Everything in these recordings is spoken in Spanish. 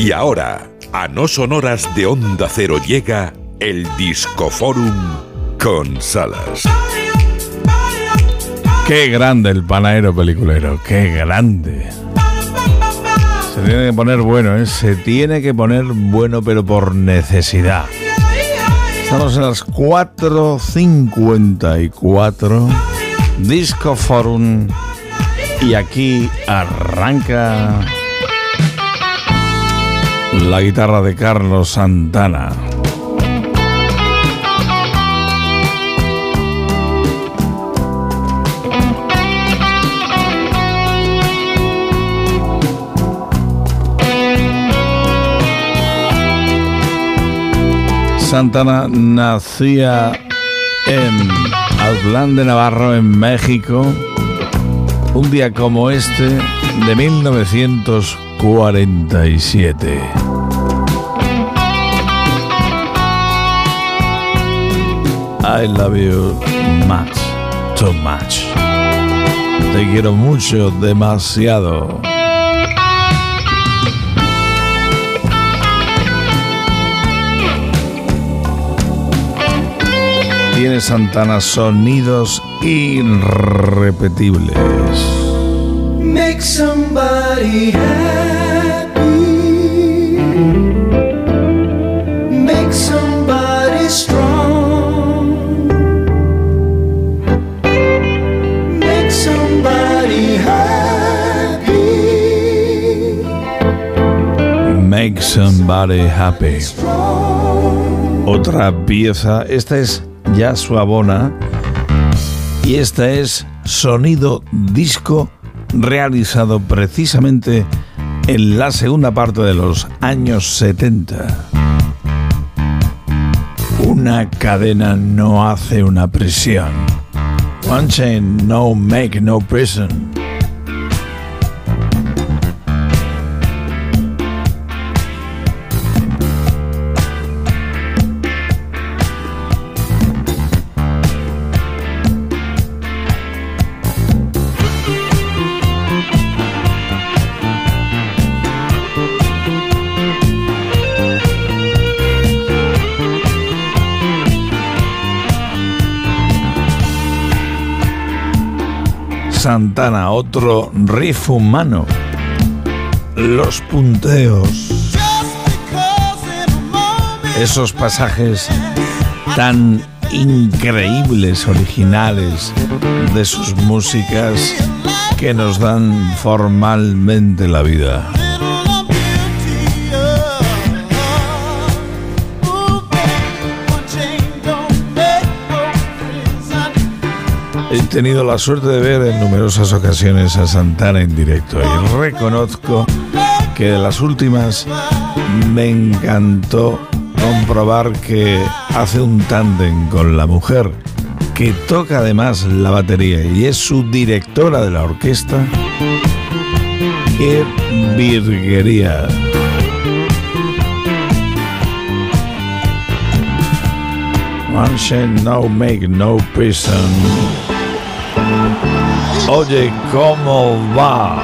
Y ahora, a no sonoras de Onda Cero llega el Discoforum con Salas. Qué grande el panadero peliculero, qué grande. Se tiene que poner bueno, ¿eh? se tiene que poner bueno, pero por necesidad. Estamos en las 4.54 Disco Forum y aquí arranca la guitarra de Carlos Santana. Santana nacía en Autlán de Navarro, en México, un día como este de 1947. I love you much, too much. Te quiero mucho, demasiado. tiene Santana sonidos irrepetibles. Make somebody happy. Make somebody happy. Otra pieza, esta es ya suavona y esta es sonido disco realizado precisamente en la segunda parte de los años 70. Una cadena no hace una prisión. One chain no make no prison. Santana, otro riff humano. Los punteos. Esos pasajes tan increíbles, originales de sus músicas que nos dan formalmente la vida. He tenido la suerte de ver en numerosas ocasiones a Santana en directo y reconozco que de las últimas me encantó comprobar que hace un tándem con la mujer que toca además la batería y es su directora de la orquesta. ¡Qué virguería! One shall no make no prison. Oye, ¿cómo va?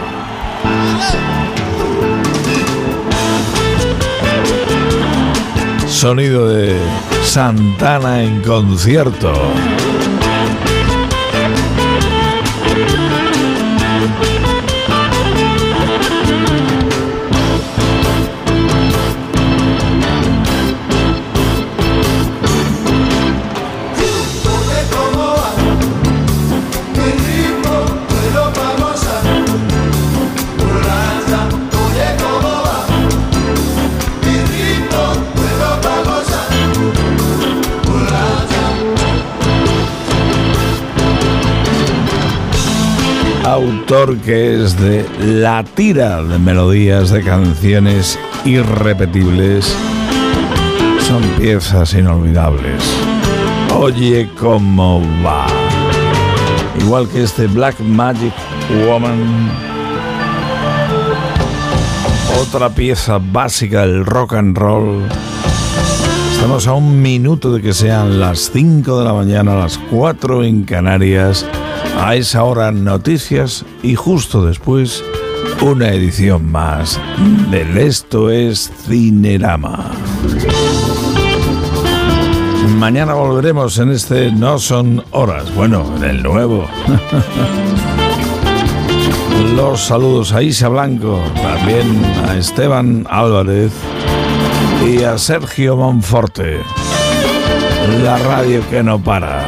Sonido de Santana en concierto. Autor que es de la tira de melodías de canciones irrepetibles. Son piezas inolvidables. Oye cómo va. Igual que este Black Magic Woman. Otra pieza básica del rock and roll. Estamos a un minuto de que sean las 5 de la mañana, las 4 en Canarias. A esa hora noticias y justo después una edición más del Esto es Cinerama. Mañana volveremos en este No Son Horas, bueno, en el nuevo. Los saludos a Isa Blanco, también a Esteban Álvarez y a Sergio Monforte. La radio que no para.